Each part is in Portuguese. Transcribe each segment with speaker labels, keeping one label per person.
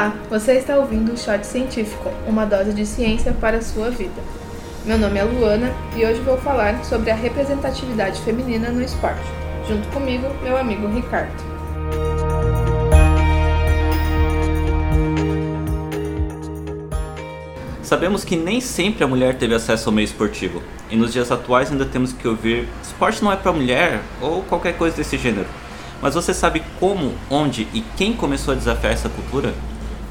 Speaker 1: Olá, você está ouvindo o Shot Científico, uma dose de ciência para a sua vida. Meu nome é Luana e hoje vou falar sobre a representatividade feminina no esporte. Junto comigo, meu amigo Ricardo.
Speaker 2: Sabemos que nem sempre a mulher teve acesso ao meio esportivo, e nos dias atuais ainda temos que ouvir esporte não é para mulher ou qualquer coisa desse gênero. Mas você sabe como, onde e quem começou a desafiar essa cultura?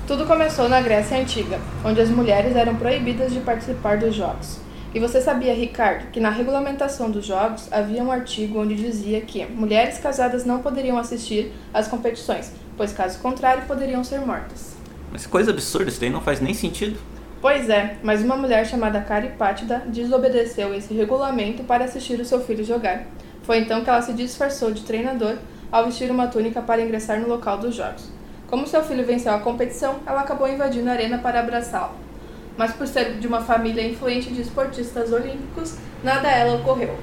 Speaker 1: Tudo começou na Grécia Antiga, onde as mulheres eram proibidas de participar dos jogos. E você sabia, Ricardo, que na regulamentação dos jogos havia um artigo onde dizia que mulheres casadas não poderiam assistir às competições, pois caso contrário poderiam ser mortas.
Speaker 2: Mas que coisa absurda, isso daí não faz nem sentido.
Speaker 1: Pois é, mas uma mulher chamada Caripátida desobedeceu esse regulamento para assistir o seu filho jogar. Foi então que ela se disfarçou de treinador ao vestir uma túnica para ingressar no local dos jogos. Como seu filho venceu a competição, ela acabou invadindo a arena para abraçá-lo. Mas por ser de uma família influente de esportistas olímpicos, nada a ela ocorreu.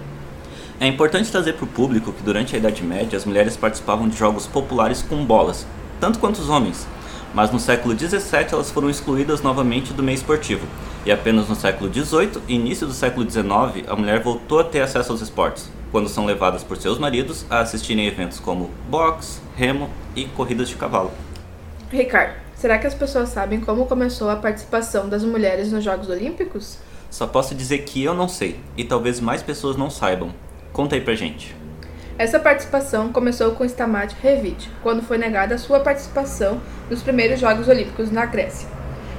Speaker 2: É importante trazer para o público que durante a Idade Média as mulheres participavam de jogos populares com bolas, tanto quanto os homens. Mas no século XVII elas foram excluídas novamente do meio esportivo, e apenas no século XVIII e início do século XIX a mulher voltou a ter acesso aos esportes, quando são levadas por seus maridos a assistirem eventos como boxe, remo e corridas de cavalo.
Speaker 1: Ricardo, será que as pessoas sabem como começou a participação das mulheres nos Jogos Olímpicos?
Speaker 2: Só posso dizer que eu não sei, e talvez mais pessoas não saibam. Conta aí pra gente.
Speaker 1: Essa participação começou com Stamat Revit, quando foi negada a sua participação nos primeiros Jogos Olímpicos na Grécia.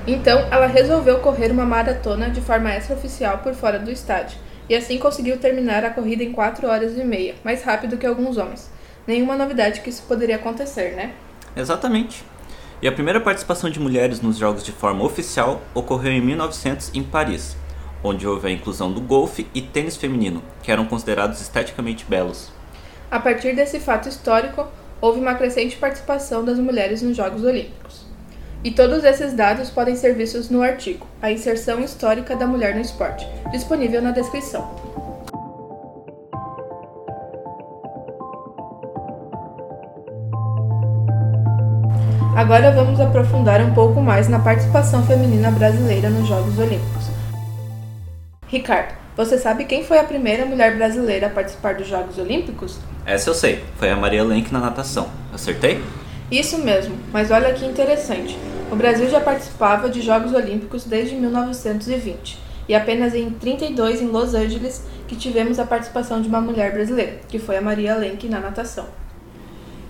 Speaker 1: Então, ela resolveu correr uma maratona de forma extraoficial por fora do estádio, e assim conseguiu terminar a corrida em 4 horas e meia, mais rápido que alguns homens. Nenhuma novidade que isso poderia acontecer, né?
Speaker 2: Exatamente. E a primeira participação de mulheres nos jogos de forma oficial ocorreu em 1900 em Paris, onde houve a inclusão do golfe e tênis feminino, que eram considerados esteticamente belos.
Speaker 1: A partir desse fato histórico, houve uma crescente participação das mulheres nos Jogos Olímpicos. E todos esses dados podem ser vistos no artigo A Inserção Histórica da Mulher no Esporte, disponível na descrição. Agora vamos aprofundar um pouco mais na participação feminina brasileira nos Jogos Olímpicos. Ricardo, você sabe quem foi a primeira mulher brasileira a participar dos Jogos Olímpicos?
Speaker 2: Essa eu sei, foi a Maria Lenk na natação. Acertei?
Speaker 1: Isso mesmo, mas olha que interessante. O Brasil já participava de Jogos Olímpicos desde 1920 e apenas em 32 em Los Angeles que tivemos a participação de uma mulher brasileira, que foi a Maria Lenk na natação.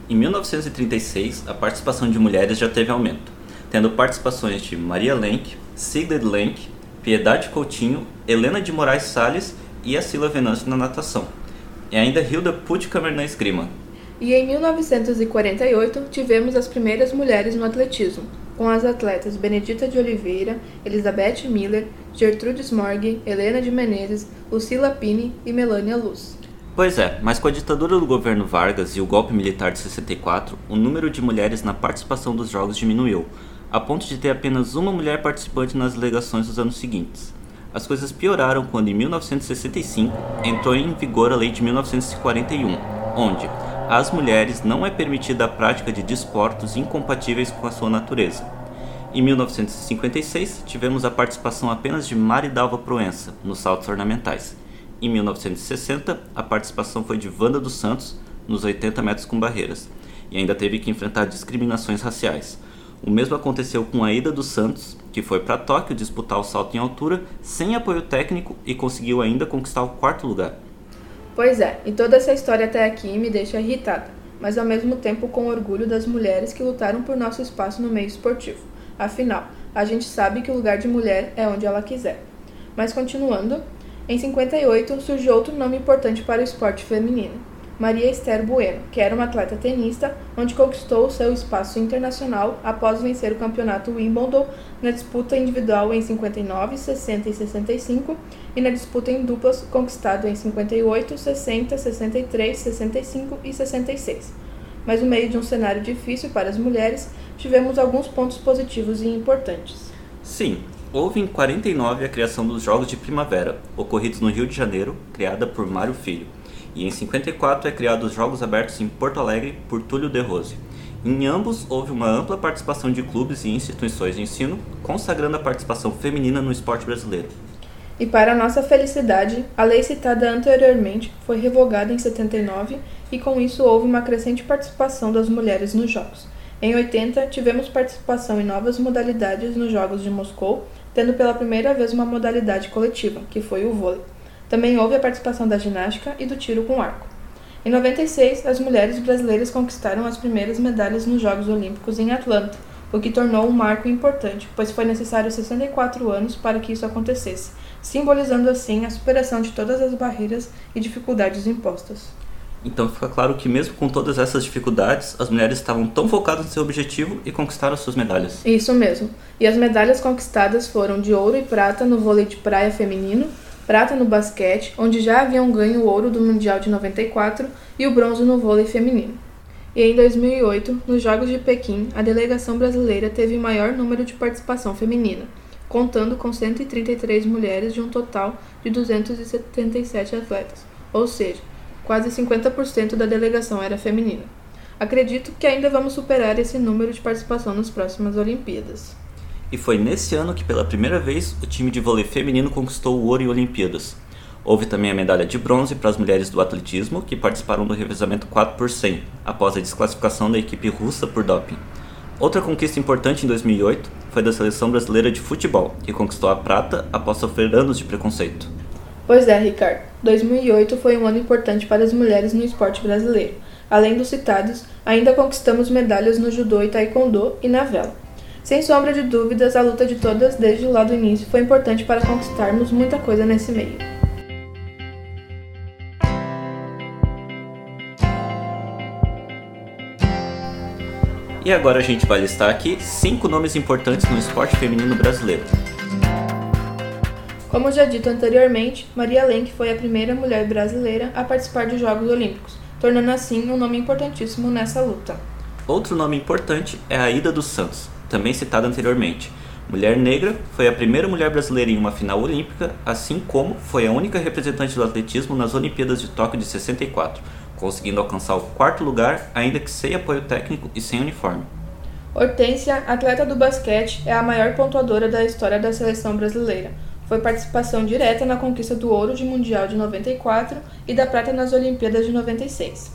Speaker 2: Em 1936, a participação de mulheres já teve aumento, tendo participações de Maria Lenk, Sigrid Lenk, Piedade Coutinho, Helena de Moraes Salles e Sila Venâncio na natação, e ainda Hilda Puttkamer na esgrima.
Speaker 1: E em 1948 tivemos as primeiras mulheres no atletismo, com as atletas Benedita de Oliveira, Elizabeth Miller, Gertrude Morgan, Helena de Menezes, Lucila Pini e Melania Luz.
Speaker 2: Pois é, mas com a ditadura do governo Vargas e o golpe militar de 64, o número de mulheres na participação dos jogos diminuiu, a ponto de ter apenas uma mulher participante nas delegações dos anos seguintes. As coisas pioraram quando, em 1965, entrou em vigor a Lei de 1941, onde às mulheres não é permitida a prática de desportos incompatíveis com a sua natureza. Em 1956, tivemos a participação apenas de Maridalva Proença nos saltos ornamentais em 1960, a participação foi de Wanda dos Santos nos 80 metros com barreiras e ainda teve que enfrentar discriminações raciais. O mesmo aconteceu com a Ida dos Santos, que foi para Tóquio disputar o salto em altura sem apoio técnico e conseguiu ainda conquistar o quarto lugar.
Speaker 1: Pois é, e toda essa história até aqui me deixa irritada, mas ao mesmo tempo com orgulho das mulheres que lutaram por nosso espaço no meio esportivo. Afinal, a gente sabe que o lugar de mulher é onde ela quiser. Mas continuando, em 58, surgiu outro nome importante para o esporte feminino, Maria Esther Bueno, que era uma atleta tenista, onde conquistou seu espaço internacional após vencer o campeonato Wimbledon na disputa individual em 59, 60 e 65 e na disputa em duplas conquistado em 58, 60, 63, 65 e 66. Mas no meio de um cenário difícil para as mulheres, tivemos alguns pontos positivos e importantes.
Speaker 2: Sim, Houve em 49 a criação dos Jogos de Primavera, ocorridos no Rio de Janeiro, criada por Mário Filho. E em 54 é criado os Jogos Abertos em Porto Alegre por Túlio De Rose. Em ambos, houve uma ampla participação de clubes e instituições de ensino, consagrando a participação feminina no esporte brasileiro.
Speaker 1: E para nossa felicidade, a lei citada anteriormente foi revogada em 79 e com isso houve uma crescente participação das mulheres nos Jogos. Em 80, tivemos participação em novas modalidades nos Jogos de Moscou, tendo pela primeira vez uma modalidade coletiva, que foi o vôlei. Também houve a participação da ginástica e do tiro com arco. Em 96, as mulheres brasileiras conquistaram as primeiras medalhas nos Jogos Olímpicos em Atlanta, o que tornou um marco importante, pois foi necessário 64 anos para que isso acontecesse, simbolizando assim a superação de todas as barreiras e dificuldades impostas.
Speaker 2: Então fica claro que mesmo com todas essas dificuldades, as mulheres estavam tão focadas no seu objetivo e conquistaram suas medalhas.
Speaker 1: Isso mesmo. E as medalhas conquistadas foram de ouro e prata no vôlei de praia feminino, prata no basquete, onde já haviam ganho o ouro do Mundial de 94 e o bronze no vôlei feminino. E em 2008, nos Jogos de Pequim, a delegação brasileira teve o maior número de participação feminina, contando com 133 mulheres de um total de 277 atletas, ou seja, quase 50% da delegação era feminina. Acredito que ainda vamos superar esse número de participação nas próximas Olimpíadas.
Speaker 2: E foi nesse ano que, pela primeira vez, o time de vôlei feminino conquistou o ouro em Olimpíadas. Houve também a medalha de bronze para as mulheres do atletismo, que participaram do revezamento 4 por 100, após a desclassificação da equipe russa por doping. Outra conquista importante em 2008 foi da seleção brasileira de futebol, que conquistou a prata após sofrer anos de preconceito.
Speaker 1: Pois é, Ricardo. 2008 foi um ano importante para as mulheres no esporte brasileiro. Além dos citados, ainda conquistamos medalhas no judô e taekwondo e na vela. Sem sombra de dúvidas, a luta de todas desde lá do início foi importante para conquistarmos muita coisa nesse meio.
Speaker 2: E agora a gente vai listar aqui cinco nomes importantes no esporte feminino brasileiro.
Speaker 1: Como já dito anteriormente, Maria Lenk foi a primeira mulher brasileira a participar dos Jogos Olímpicos, tornando assim um nome importantíssimo nessa luta.
Speaker 2: Outro nome importante é a Ida dos Santos, também citada anteriormente. Mulher negra, foi a primeira mulher brasileira em uma final olímpica, assim como foi a única representante do atletismo nas Olimpíadas de Tóquio de 64, conseguindo alcançar o quarto lugar, ainda que sem apoio técnico e sem uniforme.
Speaker 1: Hortência, atleta do basquete, é a maior pontuadora da história da seleção brasileira. Foi participação direta na conquista do ouro de Mundial de 94 e da prata nas Olimpíadas de 96.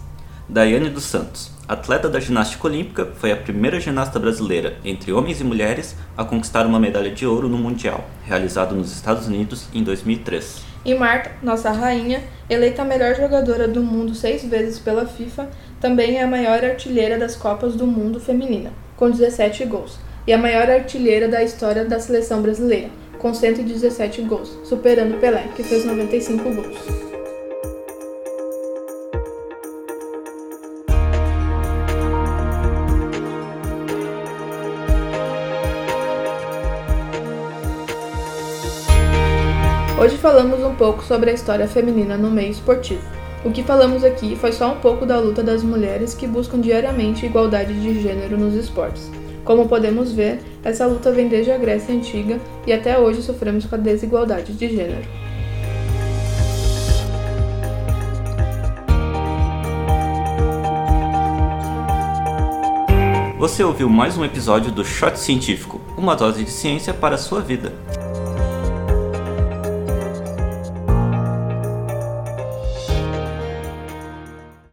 Speaker 2: Daiane dos Santos, atleta da ginástica olímpica, foi a primeira ginasta brasileira, entre homens e mulheres, a conquistar uma medalha de ouro no Mundial, realizado nos Estados Unidos em 2003.
Speaker 1: E Marta, nossa rainha, eleita a melhor jogadora do mundo seis vezes pela FIFA, também é a maior artilheira das Copas do Mundo feminina, com 17 gols, e a maior artilheira da história da seleção brasileira, com 117 gols, superando Pelé, que fez 95 gols. Hoje falamos um pouco sobre a história feminina no meio esportivo. O que falamos aqui foi só um pouco da luta das mulheres que buscam diariamente igualdade de gênero nos esportes. Como podemos ver, essa luta vem desde a Grécia Antiga e até hoje sofremos com a desigualdade de gênero.
Speaker 2: Você ouviu mais um episódio do Shot Científico, uma dose de ciência para a sua vida.